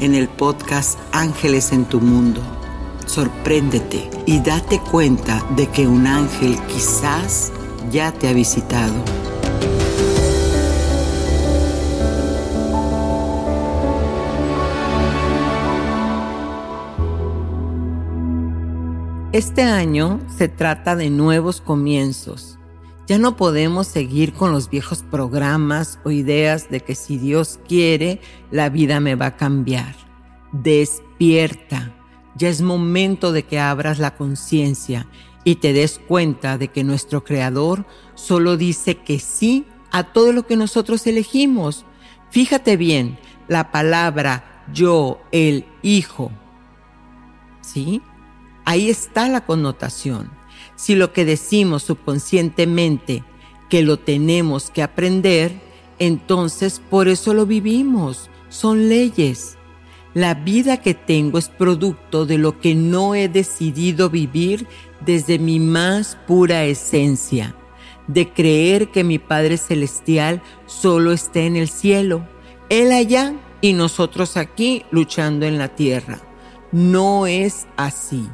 en el podcast Ángeles en tu Mundo. Sorpréndete y date cuenta de que un ángel quizás ya te ha visitado. Este año se trata de nuevos comienzos. Ya no podemos seguir con los viejos programas o ideas de que si Dios quiere, la vida me va a cambiar. Despierta ya es momento de que abras la conciencia y te des cuenta de que nuestro Creador solo dice que sí a todo lo que nosotros elegimos. Fíjate bien, la palabra yo, el Hijo. ¿Sí? Ahí está la connotación. Si lo que decimos subconscientemente que lo tenemos que aprender, entonces por eso lo vivimos. Son leyes. La vida que tengo es producto de lo que no he decidido vivir desde mi más pura esencia, de creer que mi Padre Celestial solo está en el cielo, Él allá y nosotros aquí luchando en la tierra. No es así,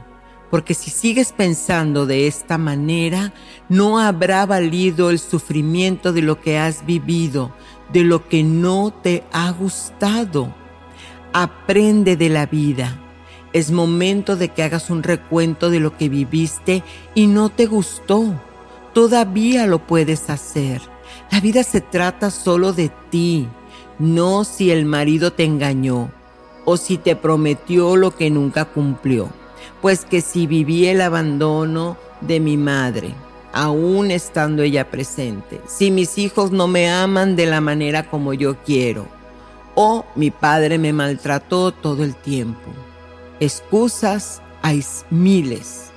porque si sigues pensando de esta manera, no habrá valido el sufrimiento de lo que has vivido, de lo que no te ha gustado Aprende de la vida. Es momento de que hagas un recuento de lo que viviste y no te gustó. Todavía lo puedes hacer. La vida se trata solo de ti, no si el marido te engañó o si te prometió lo que nunca cumplió. Pues que si viví el abandono de mi madre, aún estando ella presente, si mis hijos no me aman de la manera como yo quiero, o mi padre me maltrató todo el tiempo. Excusas hay miles.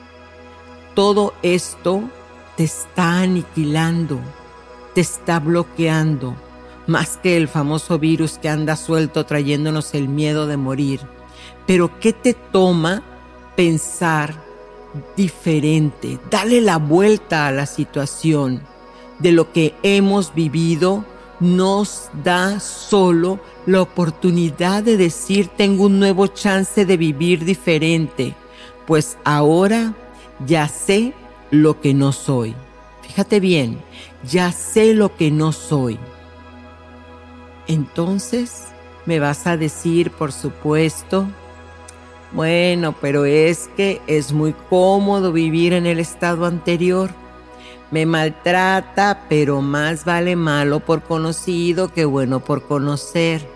Todo esto te está aniquilando, te está bloqueando, más que el famoso virus que anda suelto trayéndonos el miedo de morir. Pero ¿qué te toma pensar diferente? Dale la vuelta a la situación de lo que hemos vivido nos da solo la oportunidad de decir tengo un nuevo chance de vivir diferente, pues ahora ya sé lo que no soy. Fíjate bien, ya sé lo que no soy. Entonces me vas a decir, por supuesto, bueno, pero es que es muy cómodo vivir en el estado anterior. Me maltrata, pero más vale malo por conocido que bueno por conocer.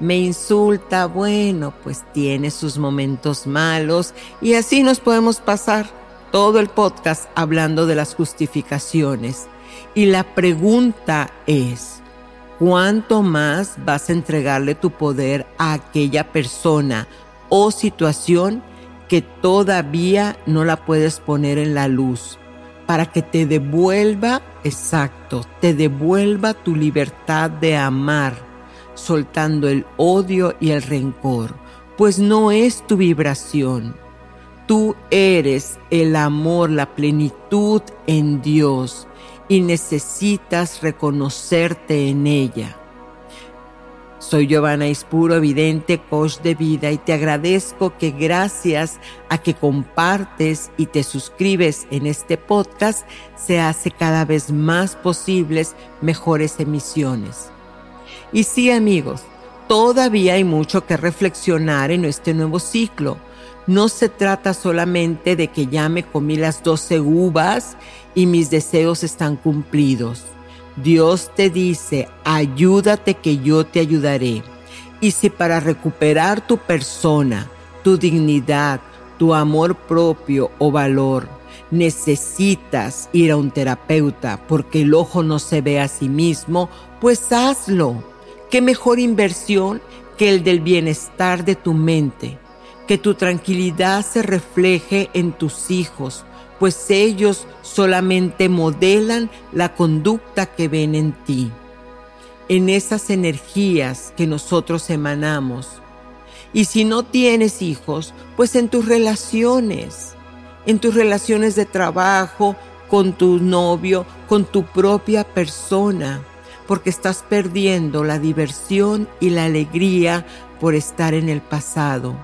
Me insulta, bueno, pues tiene sus momentos malos y así nos podemos pasar todo el podcast hablando de las justificaciones. Y la pregunta es, ¿cuánto más vas a entregarle tu poder a aquella persona o situación que todavía no la puedes poner en la luz? para que te devuelva, exacto, te devuelva tu libertad de amar, soltando el odio y el rencor, pues no es tu vibración. Tú eres el amor, la plenitud en Dios, y necesitas reconocerte en ella. Soy Giovanna Ispuro, evidente coach de vida, y te agradezco que gracias a que compartes y te suscribes en este podcast, se hace cada vez más posibles mejores emisiones. Y sí, amigos, todavía hay mucho que reflexionar en este nuevo ciclo. No se trata solamente de que ya me comí las doce uvas y mis deseos están cumplidos. Dios te dice, ayúdate que yo te ayudaré. Y si para recuperar tu persona, tu dignidad, tu amor propio o valor, necesitas ir a un terapeuta porque el ojo no se ve a sí mismo, pues hazlo. ¿Qué mejor inversión que el del bienestar de tu mente? Que tu tranquilidad se refleje en tus hijos, pues ellos solamente modelan la conducta que ven en ti, en esas energías que nosotros emanamos. Y si no tienes hijos, pues en tus relaciones, en tus relaciones de trabajo, con tu novio, con tu propia persona, porque estás perdiendo la diversión y la alegría por estar en el pasado.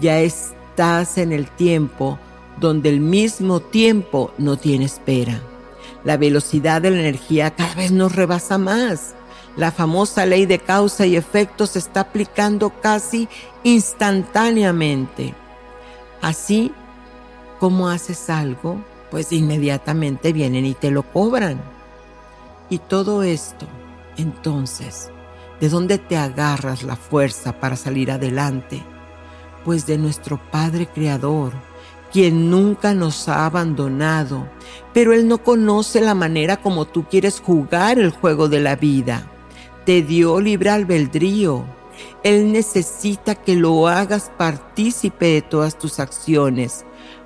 Ya estás en el tiempo donde el mismo tiempo no tiene espera. La velocidad de la energía cada vez nos rebasa más. La famosa ley de causa y efecto se está aplicando casi instantáneamente. Así como haces algo, pues inmediatamente vienen y te lo cobran. Y todo esto, entonces, ¿de dónde te agarras la fuerza para salir adelante? Pues de nuestro Padre Creador, quien nunca nos ha abandonado, pero Él no conoce la manera como tú quieres jugar el juego de la vida. Te dio libre albedrío. Él necesita que lo hagas partícipe de todas tus acciones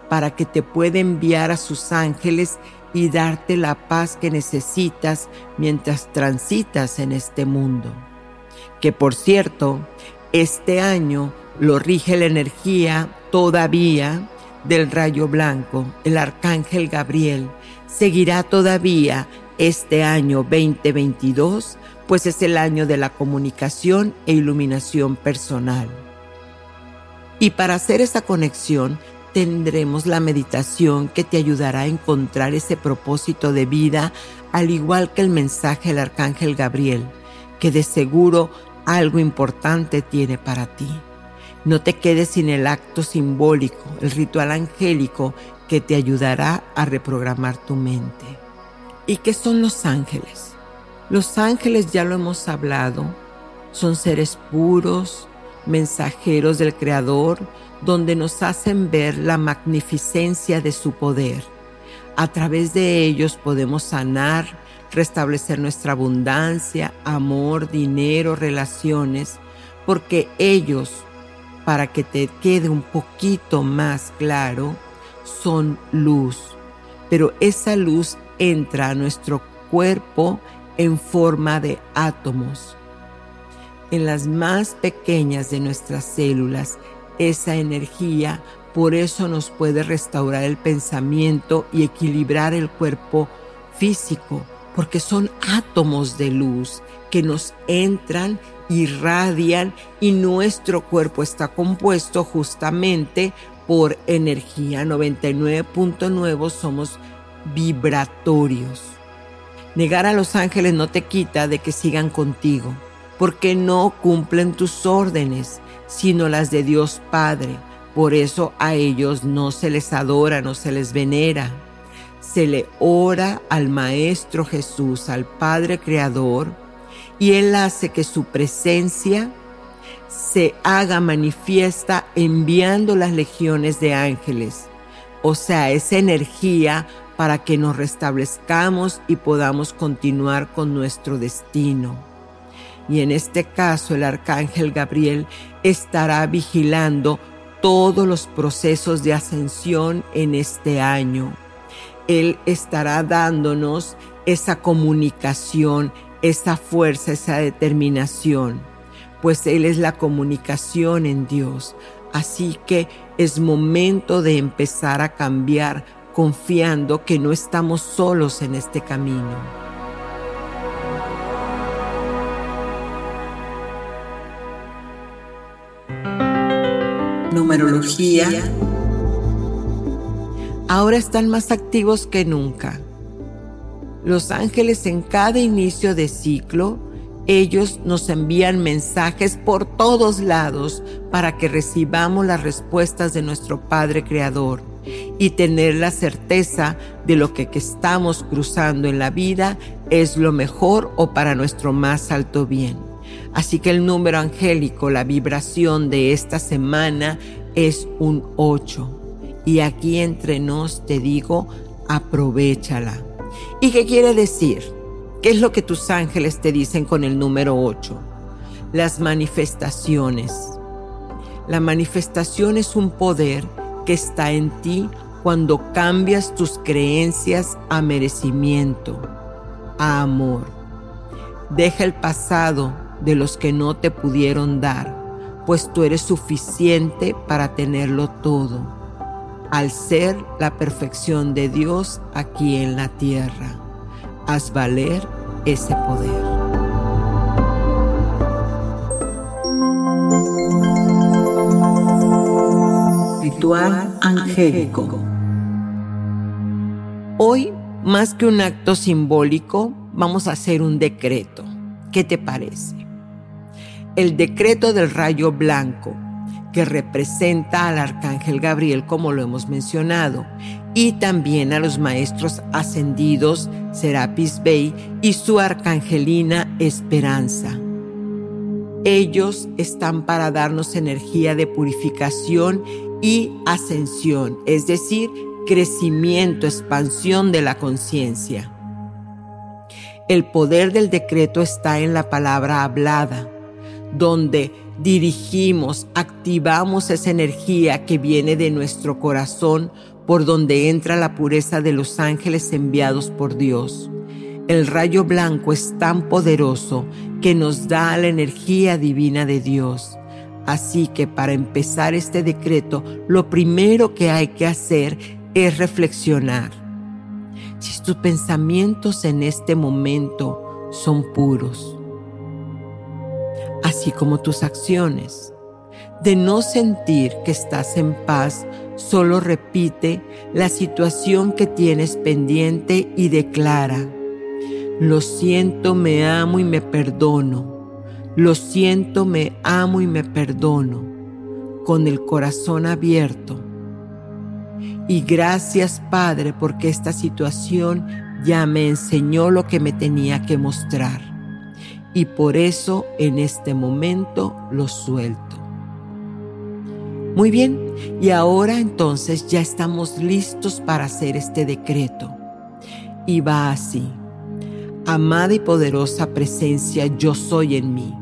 para que te pueda enviar a sus ángeles y darte la paz que necesitas mientras transitas en este mundo. Que por cierto, este año lo rige la energía todavía del rayo blanco, el arcángel Gabriel, seguirá todavía este año 2022, pues es el año de la comunicación e iluminación personal. Y para hacer esa conexión, tendremos la meditación que te ayudará a encontrar ese propósito de vida, al igual que el mensaje del arcángel Gabriel, que de seguro algo importante tiene para ti. No te quedes sin el acto simbólico, el ritual angélico que te ayudará a reprogramar tu mente. ¿Y qué son los ángeles? Los ángeles, ya lo hemos hablado, son seres puros, mensajeros del Creador, donde nos hacen ver la magnificencia de su poder. A través de ellos podemos sanar, restablecer nuestra abundancia, amor, dinero, relaciones, porque ellos para que te quede un poquito más claro, son luz. Pero esa luz entra a nuestro cuerpo en forma de átomos. En las más pequeñas de nuestras células, esa energía por eso nos puede restaurar el pensamiento y equilibrar el cuerpo físico, porque son átomos de luz que nos entran irradian y nuestro cuerpo está compuesto justamente por energía. 99.9 somos vibratorios. Negar a los ángeles no te quita de que sigan contigo, porque no cumplen tus órdenes, sino las de Dios Padre. Por eso a ellos no se les adora, no se les venera. Se le ora al Maestro Jesús, al Padre Creador, y Él hace que su presencia se haga manifiesta enviando las legiones de ángeles, o sea, esa energía para que nos restablezcamos y podamos continuar con nuestro destino. Y en este caso el arcángel Gabriel estará vigilando todos los procesos de ascensión en este año. Él estará dándonos esa comunicación, esa fuerza, esa determinación, pues Él es la comunicación en Dios. Así que es momento de empezar a cambiar confiando que no estamos solos en este camino. Numerología. Ahora están más activos que nunca. Los ángeles en cada inicio de ciclo, ellos nos envían mensajes por todos lados para que recibamos las respuestas de nuestro Padre Creador y tener la certeza de lo que, estamos cruzando en la vida es lo mejor o para nuestro más alto bien. Así que el número angélico, la vibración de esta semana es un 8. Y aquí entre nos te digo, aprovechala. ¿Y qué quiere decir? ¿Qué es lo que tus ángeles te dicen con el número 8? Las manifestaciones. La manifestación es un poder que está en ti cuando cambias tus creencias a merecimiento, a amor. Deja el pasado de los que no te pudieron dar, pues tú eres suficiente para tenerlo todo, al ser la perfección de Dios aquí en la tierra. Haz valer ese poder. Ritual angélico. Hoy, más que un acto simbólico, vamos a hacer un decreto. ¿Qué te parece? El decreto del rayo blanco, que representa al arcángel Gabriel, como lo hemos mencionado, y también a los maestros ascendidos Serapis Bey y su arcangelina Esperanza. Ellos están para darnos energía de purificación y ascensión, es decir, crecimiento, expansión de la conciencia. El poder del decreto está en la palabra hablada, donde dirigimos, activamos esa energía que viene de nuestro corazón por donde entra la pureza de los ángeles enviados por Dios. El rayo blanco es tan poderoso que nos da la energía divina de Dios. Así que para empezar este decreto, lo primero que hay que hacer es reflexionar. Si tus pensamientos en este momento son puros, así como tus acciones, de no sentir que estás en paz, solo repite la situación que tienes pendiente y declara, lo siento, me amo y me perdono lo siento, me amo y me perdono con el corazón abierto. Y gracias Padre porque esta situación ya me enseñó lo que me tenía que mostrar. Y por eso en este momento lo suelto. Muy bien, y ahora entonces ya estamos listos para hacer este decreto. Y va así. Amada y poderosa presencia yo soy en mí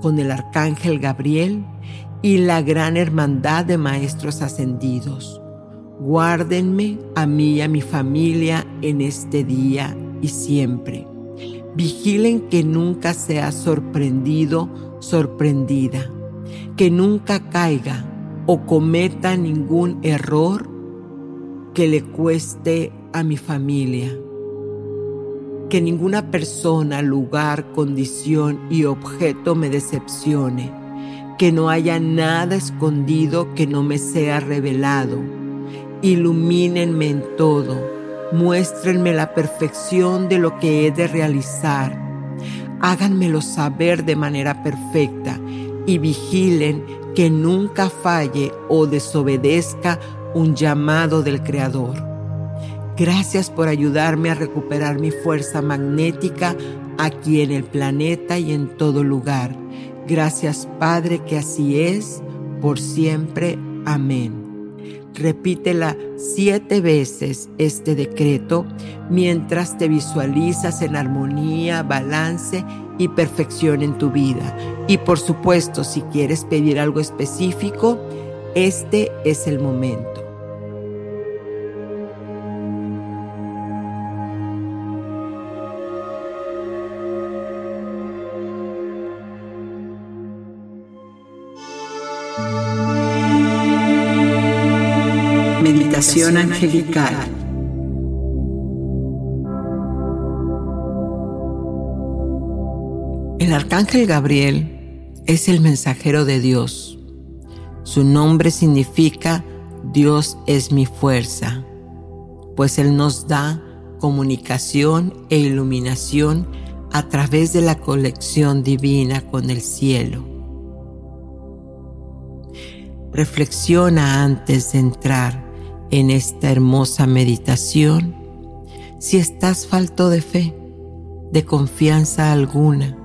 con el arcángel Gabriel y la gran hermandad de maestros ascendidos. Guárdenme a mí y a mi familia en este día y siempre. Vigilen que nunca sea sorprendido, sorprendida, que nunca caiga o cometa ningún error que le cueste a mi familia. Que ninguna persona, lugar, condición y objeto me decepcione, que no haya nada escondido que no me sea revelado. Ilumínenme en todo, muéstrenme la perfección de lo que he de realizar, háganmelo saber de manera perfecta y vigilen que nunca falle o desobedezca un llamado del Creador. Gracias por ayudarme a recuperar mi fuerza magnética aquí en el planeta y en todo lugar. Gracias Padre que así es, por siempre. Amén. Repítela siete veces este decreto mientras te visualizas en armonía, balance y perfección en tu vida. Y por supuesto, si quieres pedir algo específico, este es el momento. Meditación angelical. El arcángel Gabriel es el mensajero de Dios. Su nombre significa Dios es mi fuerza, pues Él nos da comunicación e iluminación a través de la colección divina con el cielo. Reflexiona antes de entrar en esta hermosa meditación si estás falto de fe, de confianza alguna,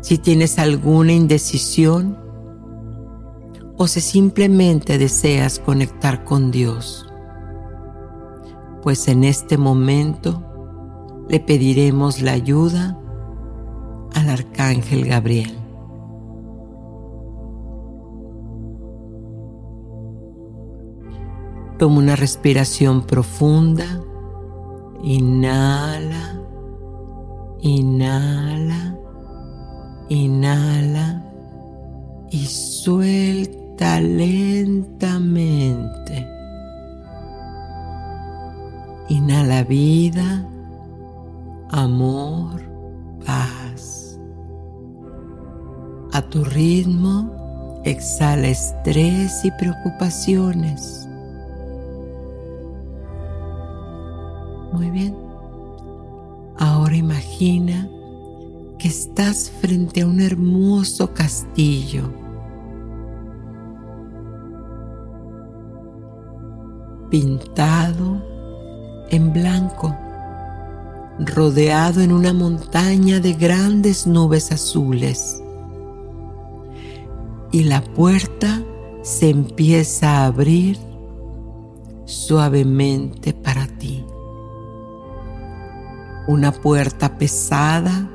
si tienes alguna indecisión o si simplemente deseas conectar con Dios. Pues en este momento le pediremos la ayuda al Arcángel Gabriel. Toma una respiración profunda. Inhala, inhala, inhala y suelta lentamente. Inhala vida, amor, paz. A tu ritmo, exhala estrés y preocupaciones. Muy bien. Ahora imagina que estás frente a un hermoso castillo. Pintado en blanco, rodeado en una montaña de grandes nubes azules. Y la puerta se empieza a abrir suavemente para una puerta pesada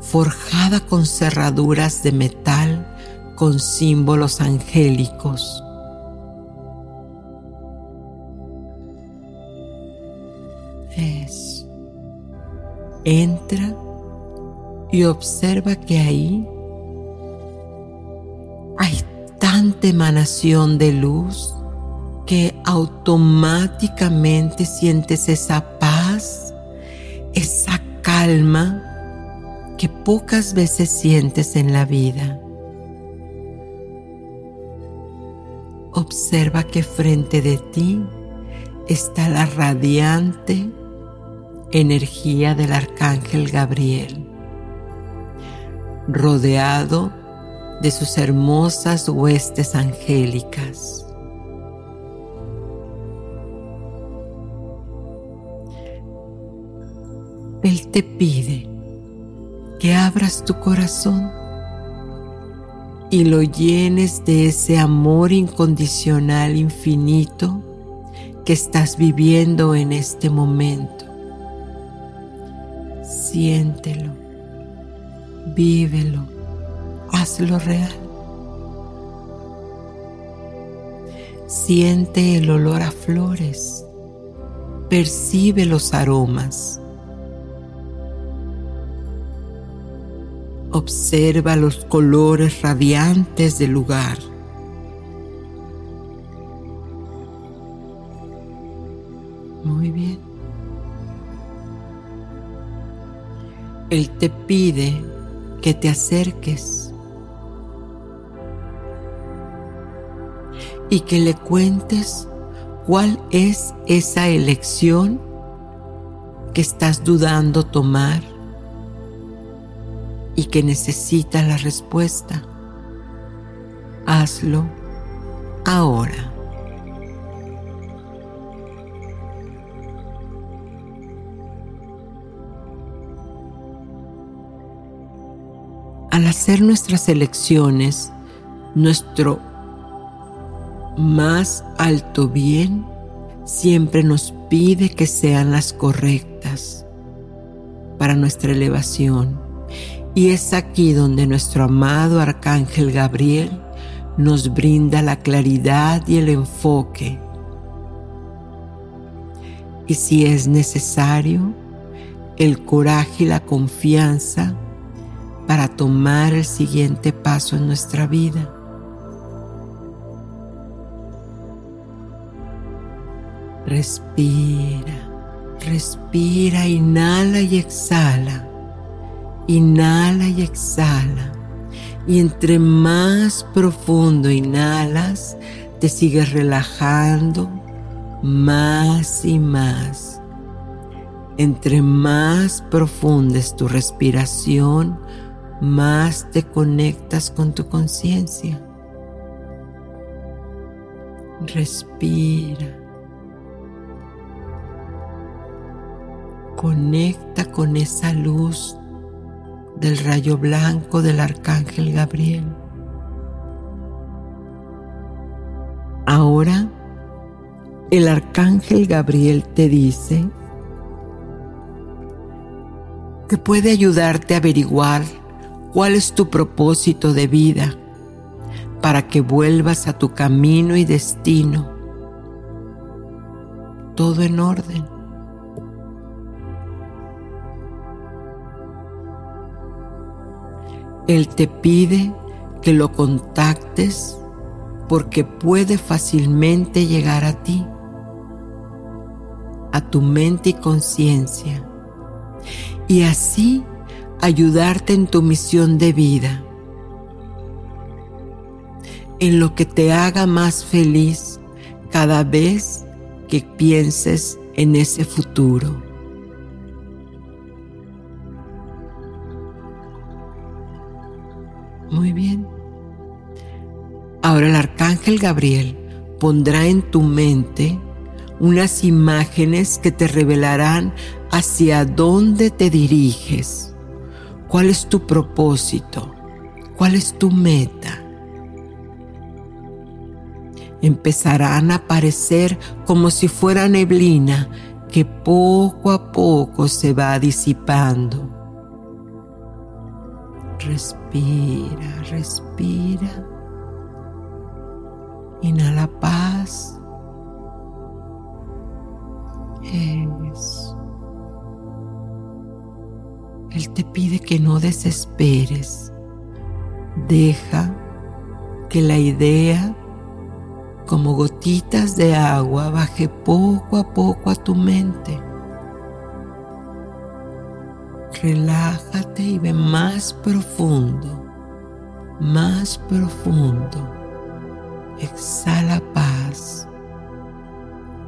forjada con cerraduras de metal con símbolos angélicos. Es. Entra y observa que ahí hay tanta emanación de luz que automáticamente sientes esa esa calma que pocas veces sientes en la vida. Observa que frente de ti está la radiante energía del arcángel Gabriel, rodeado de sus hermosas huestes angélicas. Él te pide que abras tu corazón y lo llenes de ese amor incondicional infinito que estás viviendo en este momento. Siéntelo, vívelo, hazlo real. Siente el olor a flores, percibe los aromas Observa los colores radiantes del lugar. Muy bien. Él te pide que te acerques y que le cuentes cuál es esa elección que estás dudando tomar y que necesita la respuesta. Hazlo ahora. Al hacer nuestras elecciones, nuestro más alto bien siempre nos pide que sean las correctas para nuestra elevación y es aquí donde nuestro amado Arcángel Gabriel nos brinda la claridad y el enfoque. Y si es necesario, el coraje y la confianza para tomar el siguiente paso en nuestra vida. Respira, respira, inhala y exhala. Inhala y exhala. Y entre más profundo inhalas, te sigues relajando más y más. Entre más profunda es tu respiración, más te conectas con tu conciencia. Respira. Conecta con esa luz del rayo blanco del arcángel Gabriel. Ahora el arcángel Gabriel te dice que puede ayudarte a averiguar cuál es tu propósito de vida para que vuelvas a tu camino y destino. Todo en orden. Él te pide que lo contactes porque puede fácilmente llegar a ti, a tu mente y conciencia, y así ayudarte en tu misión de vida, en lo que te haga más feliz cada vez que pienses en ese futuro. Muy bien. Ahora el arcángel Gabriel pondrá en tu mente unas imágenes que te revelarán hacia dónde te diriges, cuál es tu propósito, cuál es tu meta. Empezarán a aparecer como si fuera neblina que poco a poco se va disipando Respira, respira. Inhala paz. Eso. Él te pide que no desesperes. Deja que la idea, como gotitas de agua, baje poco a poco a tu mente. Relájate y ve más profundo, más profundo. Exhala paz.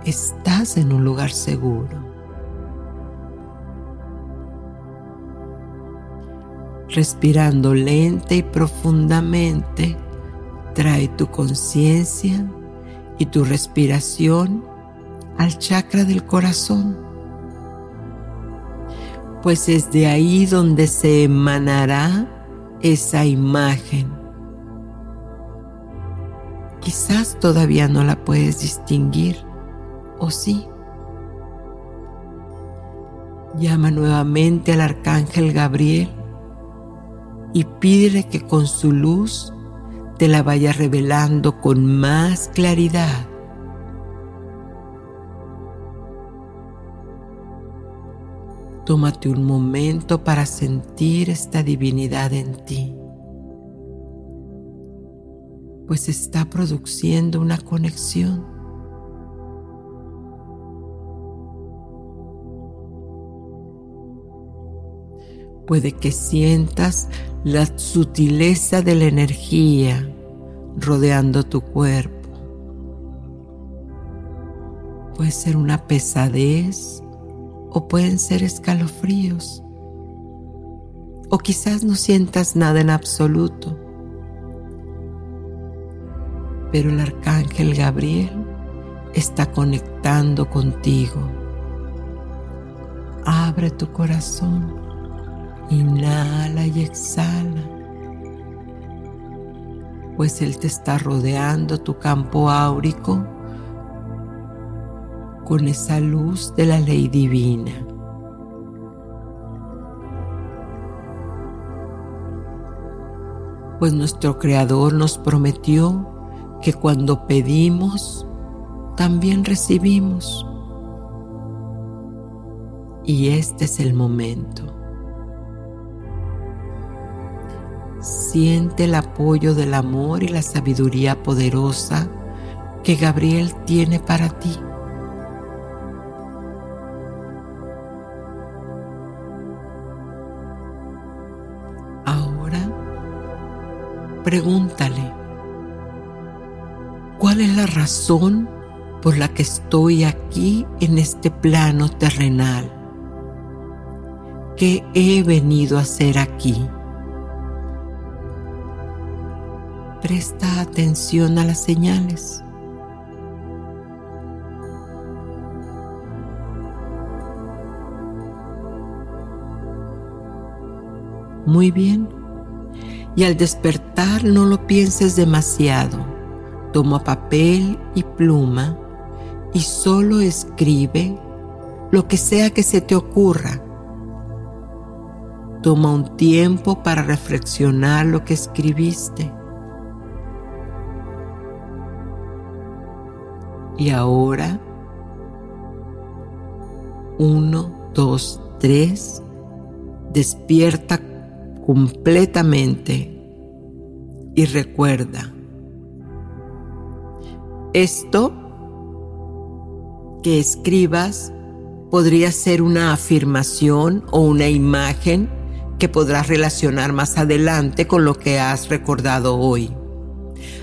Estás en un lugar seguro. Respirando lenta y profundamente, trae tu conciencia y tu respiración al chakra del corazón pues es de ahí donde se emanará esa imagen. Quizás todavía no la puedes distinguir, o sí. Llama nuevamente al arcángel Gabriel y pídele que con su luz te la vaya revelando con más claridad. Tómate un momento para sentir esta divinidad en ti, pues está produciendo una conexión. Puede que sientas la sutileza de la energía rodeando tu cuerpo. Puede ser una pesadez o pueden ser escalofríos. O quizás no sientas nada en absoluto. Pero el arcángel Gabriel está conectando contigo. Abre tu corazón, inhala y exhala, pues Él te está rodeando tu campo áurico con esa luz de la ley divina. Pues nuestro Creador nos prometió que cuando pedimos, también recibimos. Y este es el momento. Siente el apoyo del amor y la sabiduría poderosa que Gabriel tiene para ti pregúntale, ¿cuál es la razón por la que estoy aquí en este plano terrenal? ¿Qué he venido a hacer aquí? Presta atención a las señales. Muy bien. Y al despertar no lo pienses demasiado. Toma papel y pluma y solo escribe lo que sea que se te ocurra. Toma un tiempo para reflexionar lo que escribiste. Y ahora, uno, dos, tres, despierta completamente y recuerda, esto que escribas podría ser una afirmación o una imagen que podrás relacionar más adelante con lo que has recordado hoy.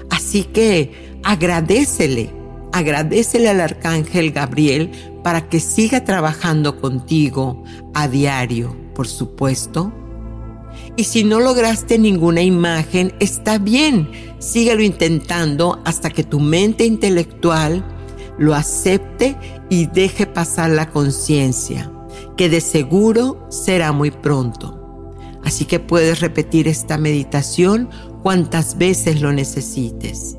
Así que agradecele, agradecele al arcángel Gabriel para que siga trabajando contigo a diario, por supuesto, y si no lograste ninguna imagen, está bien, síguelo intentando hasta que tu mente intelectual lo acepte y deje pasar la conciencia, que de seguro será muy pronto. Así que puedes repetir esta meditación cuantas veces lo necesites.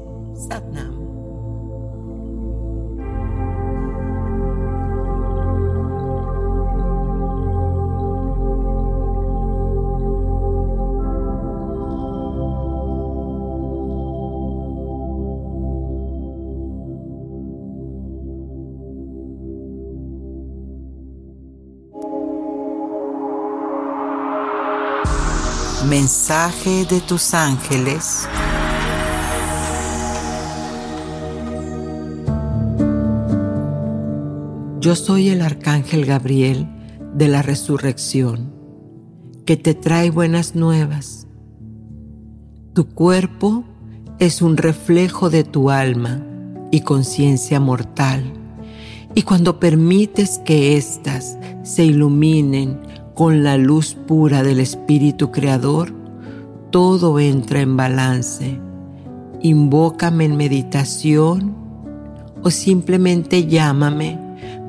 Mensaje de tus ángeles. Yo soy el arcángel Gabriel de la resurrección, que te trae buenas nuevas. Tu cuerpo es un reflejo de tu alma y conciencia mortal, y cuando permites que éstas se iluminen con la luz pura del Espíritu Creador, todo entra en balance. Invócame en meditación o simplemente llámame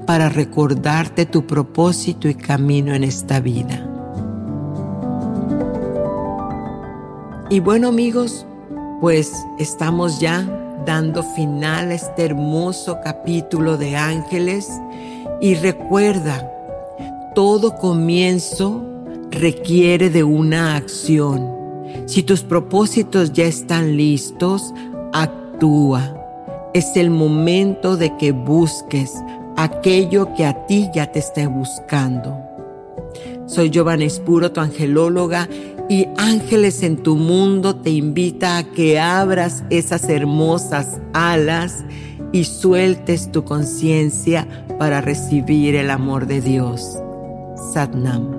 para recordarte tu propósito y camino en esta vida. Y bueno amigos, pues estamos ya dando final a este hermoso capítulo de ángeles y recuerda, todo comienzo requiere de una acción. Si tus propósitos ya están listos, actúa. Es el momento de que busques aquello que a ti ya te esté buscando. Soy Giovanna Espuro, tu angelóloga, y Ángeles en tu mundo te invita a que abras esas hermosas alas y sueltes tu conciencia para recibir el amor de Dios. Satnam.